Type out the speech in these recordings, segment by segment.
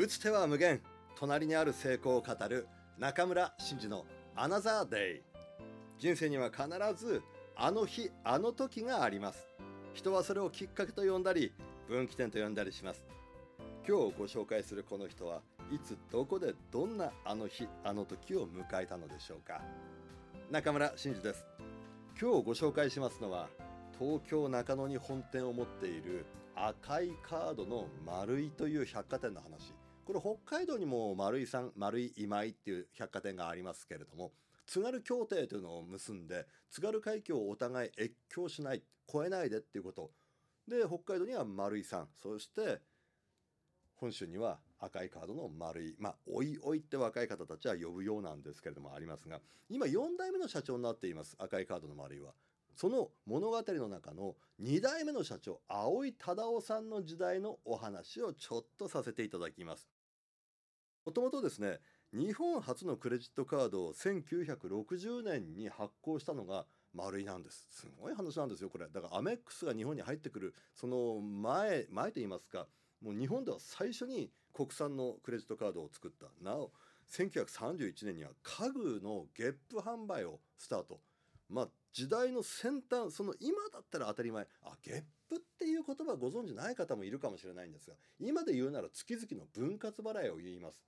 打つ手は無限。隣にある成功を語る中村真嗣のアナザーデイ。人生には必ずあの日あの時があります。人はそれをきっかけと呼んだり分岐点と呼んだりします。今日ご紹介するこの人はいつどこでどんなあの日あの時を迎えたのでしょうか。中村真嗣です。今日ご紹介しますのは東京中野に本店を持っている赤いカードの丸井という百貨店の話。これ北海道にも丸井さん丸井今井っていう百貨店がありますけれども津軽協定というのを結んで津軽海峡をお互い越境しない越えないでっていうこと。で北海道には丸井さん。そして本州には赤いカードの丸いまあおいおいって若い方たちは呼ぶようなんですけれどもありますが今4代目の社長になっています赤いカードの丸いは。その物語の中の2代目の社長青井忠夫さんの時代のお話をちょっとさせていただきます。もともとですね日本初のクレジットカードを1960年に発行したのが丸いなんです。すごい話なんですよこれ。だからアメックスが日本に入ってくるその前前と言いますかもう日本では最初に国産のクレジットカードを作った。なお1931年には家具のゲップ販売をスタート。まあ時代の先端その今だったら当たり前あゲップっていう言葉ご存じない方もいるかもしれないんですが今で言うなら月々の分割払いを言います。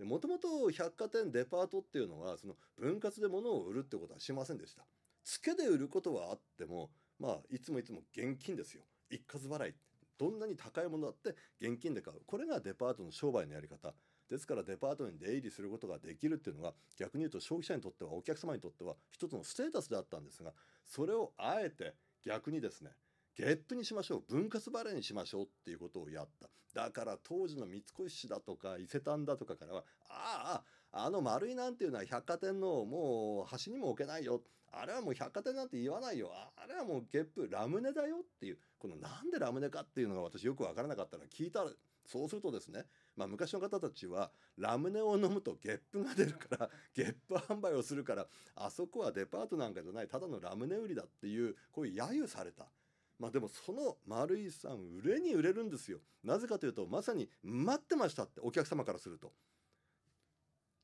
もともと百貨店デパートっていうのはその分割で物を売るってことはしませんでした。付けで売ることはあってもまあいつもいつも現金ですよ。一括払い。どんなに高いものだって現金で買う。これがデパートの商売のやり方。ですからデパートに出入りすることができるっていうのが逆に言うと消費者にとってはお客様にとっては一つのステータスであったんですがそれをあえて逆にですねゲップにしましょう分割バレーにしましょうっていうことをやった。だから当時の三越市だとか伊勢丹だとかからはあああの丸いなんていうのは百貨店のもう端にも置けないよあれはもう百貨店なんて言わないよあれはもうゲップラムネだよっていうこのなんでラムネかっていうのが私よく分からなかったら聞いたらそうするとですね、まあ、昔の方たちはラムネを飲むとゲップが出るからゲップ販売をするからあそこはデパートなんかじゃないただのラムネ売りだっていうこういう揶揄された。まあでもその丸井さん売れに売れるんですよ。なぜかというとまさに待ってましたってお客様からすると。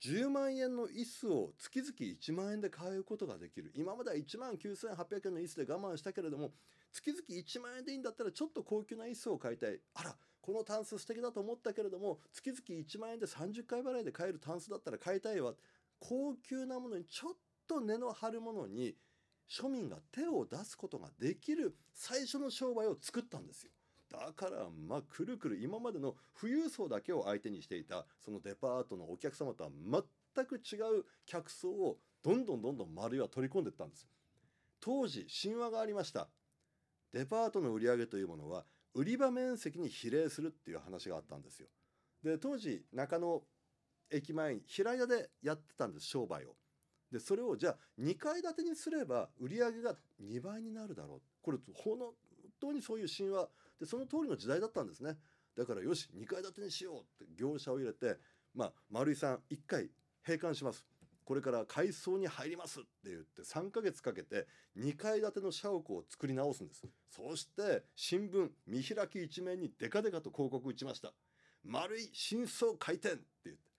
10万円の椅子を月々1万円で買うことができる。今までは1万9800円の椅子で我慢したけれども月々1万円でいいんだったらちょっと高級な椅子を買いたい。あらこのタンス素敵だと思ったけれども月々1万円で30回払いで買えるタンスだったら買いたいわ。高級なものにちょっと根の張るものに庶民が手を出すことができる最初の商売を作ったんですよ。だからまあくるくる今までの富裕層だけを相手にしていたそのデパートのお客様とは全く違う客層をどんどんどんどん丸いは取り込んでいったんです。当時神話がありました。デパートの売り上げというものは売り場面積に比例するっていう話があったんですよ。で当時中野駅前に平屋でやってたんです商売を。でそれをじゃあ2階建てにすれば売り上げが2倍になるだろう。これ本当にそういう神話でその通りの時代だったんですね。だからよし2階建てにしようって業者を入れてまあ丸井さん1回閉館します。これから改装に入りますって言って3ヶ月かけて2階建ての社屋を作り直すんです。そして新聞見開き一面にデカデカと広告打ちました。丸い新装開店って言って。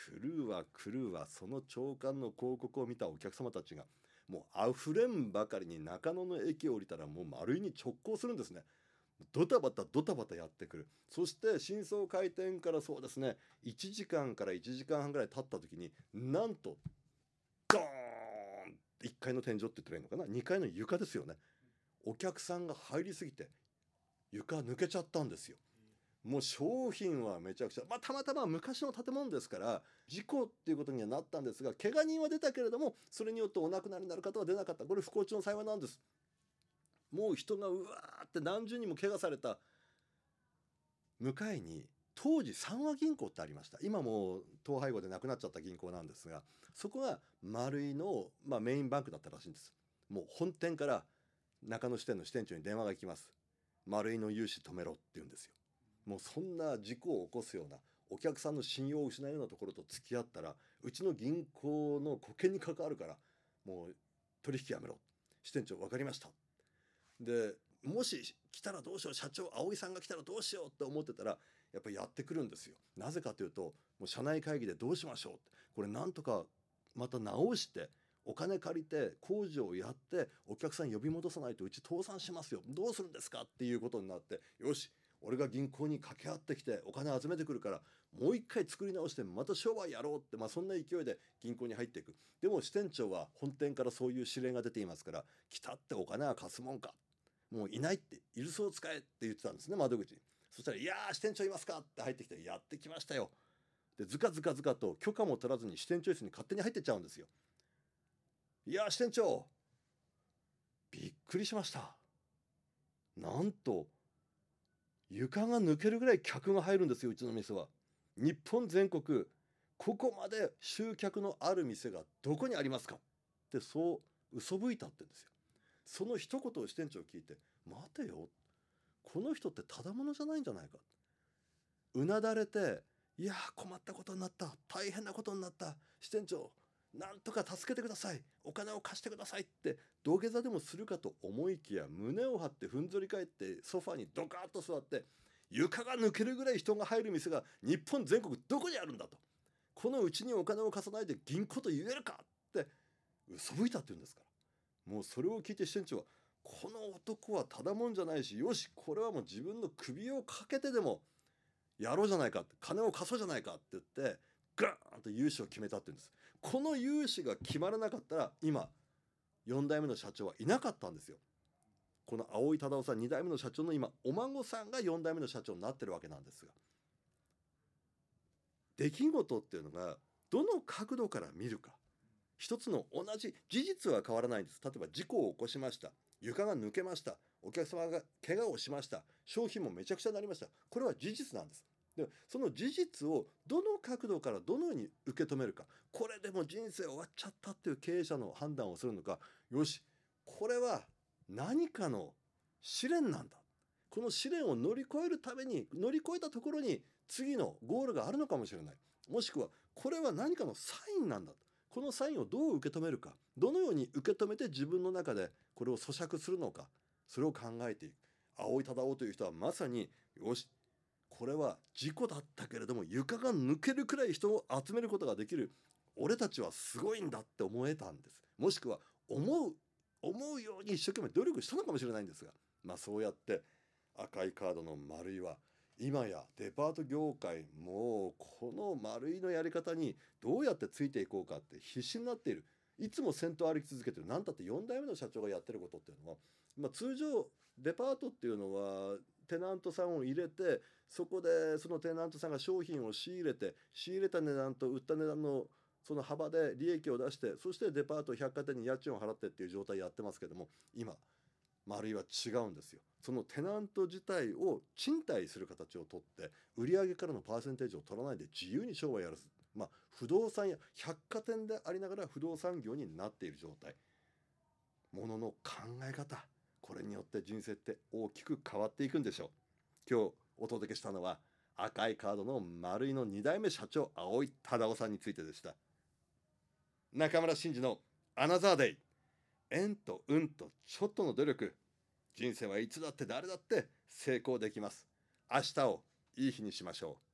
来るわ来るわその長官の広告を見たお客様たちがもう溢れんばかりに中野の駅を降りたらもう丸いに直行するんですね。ドタバタドタバタやってくる。そして真相開店からそうですね。1時間から1時間半ぐらい経った時になんとドーン1階の天井って言ったらいいのかな？2階の床ですよね。お客さんが入りすぎて床抜けちゃったんですよ。もう商品はめちゃくちゃ、まあ、たまたま昔の建物ですから事故っていうことにはなったんですが怪我人は出たけれどもそれによってお亡くなりになる方は出なかった。これ不幸中の幸いなんです。もう人がうわーって何十人も怪我された向かいに当時三和銀行ってありました。今もう統廃合でなくなっちゃった銀行なんですがそこが丸井の、まあ、メインバンクだったらしいんです。もう本店から中野支店の支店長に電話が行きます。丸井の融資止めろって言うんですよ。もうそんな事故を起こすようなお客さんの信用を失うようなところと付き合ったらうちの銀行の保険に関わるからもう取引やめろ。支店長分かりました。でもし来たらどうしよう社長葵さんが来たらどうしようって思ってたらやっぱりやってくるんですよ。なぜかというともう社内会議でどうしましょうって。これなんとかまた直してお金借りて工事をやってお客さん呼び戻さないとうち倒産しますよ。どうするんですかっていうことになってよし俺が銀行に掛け合ってきてお金集めてくるからもう一回作り直してまた商売やろうって、まあ、そんな勢いで銀行に入っていく。でも支店長は本店からそういう指令が出ていますから来たってお金は貸すもんか。もういないってイルスを使えって言ってたんですね窓口。そしたら「いやー支店長いますか?」って入ってきて「やってきましたよ」でずかずかずかと許可も取らずに支店長室に勝手に入ってっちゃうんですよいや支店長びっくりしました。なんと床が抜けるぐらい客が入るんですようちの店は。日本全国ここまで集客のある店がどこにありますか？ってそう嘘吹いたってんですよ。その一言を支店長聞いて待てよ。この人ってただものじゃないんじゃないか。うなだれていや困ったことになった。大変なことになった。支店長なんとか助けてください。お金を貸してください。って土下座でもするかと思いきや胸を張ってふんぞり返ってソファにドカッと座って床が抜けるぐらい人が入る店が日本全国どこにあるんだと。このうちにお金を貸さないで銀行と言えるかって嘘吹いたって言うんですから。もうそれを聞いて支店長はこの男はただもんじゃないしよしこれはもう自分の首をかけてでもやろうじゃないか金を貸そうじゃないかって言ってガーンと融資を決めたって言うんです。この融資が決まらなかったら今4代目の社長はいなかったんですよ。この青井忠夫さん2代目の社長の今お孫さんが4代目の社長になってるわけなんですが。出来事っていうのがどの角度から見るか。一つの同じ事実は変わらないんです。例えば事故を起こしました。床が抜けました。お客様が怪我をしました。商品もめちゃくちゃになりました。これは事実なんです。でその事実をどの角度からどのように受け止めるか。これでも人生終わっちゃったっていう経営者の判断をするのか。よし。これは何かの試練なんだ。この試練を乗り越えるために乗り越えたところに次のゴールがあるのかもしれない。もしくはこれは何かのサインなんだ。このサインをどう受け止めるかどのように受け止めて自分の中でこれを咀嚼するのかそれを考えていく。青井忠夫という人はまさによしこれは事故だったけれども床が抜けるくらい人を集めることができる俺たちはすごいんだって思えたんです。もしくは思う思うように一生懸命努力したのかもしれないんですがまあそうやって赤いカードの丸いは今やデパート業界もこの丸いのやり方にどうやってついていこうかって必死になっている。いつも先頭歩き続けてる。何たって4代目の社長がやってることっていうのは、まあ、通常デパートっていうのはテナントさんを入れてそこでそのテナントさんが商品を仕入れて仕入れた値段と売った値段のその幅で利益を出してそしてデパート百貨店に家賃を払ってっていう状態やってますけども今丸いは違うんですよ。そのテナント自体を賃貸する形をとって売上からのパーセンテージを取らないで自由に商売やるまあ不動産や百貨店でありながら不動産業になっている状態。ものの考え方。これによって人生って大きく変わっていくんでしょう。今日お届けしたのは赤いカードの丸いの2代目社長青井忠夫さんについてでした。中村真二のアナザーデイ。縁と運とちょっとの努力。人生はいつだって誰だって成功できます。明日をいい日にしましょう。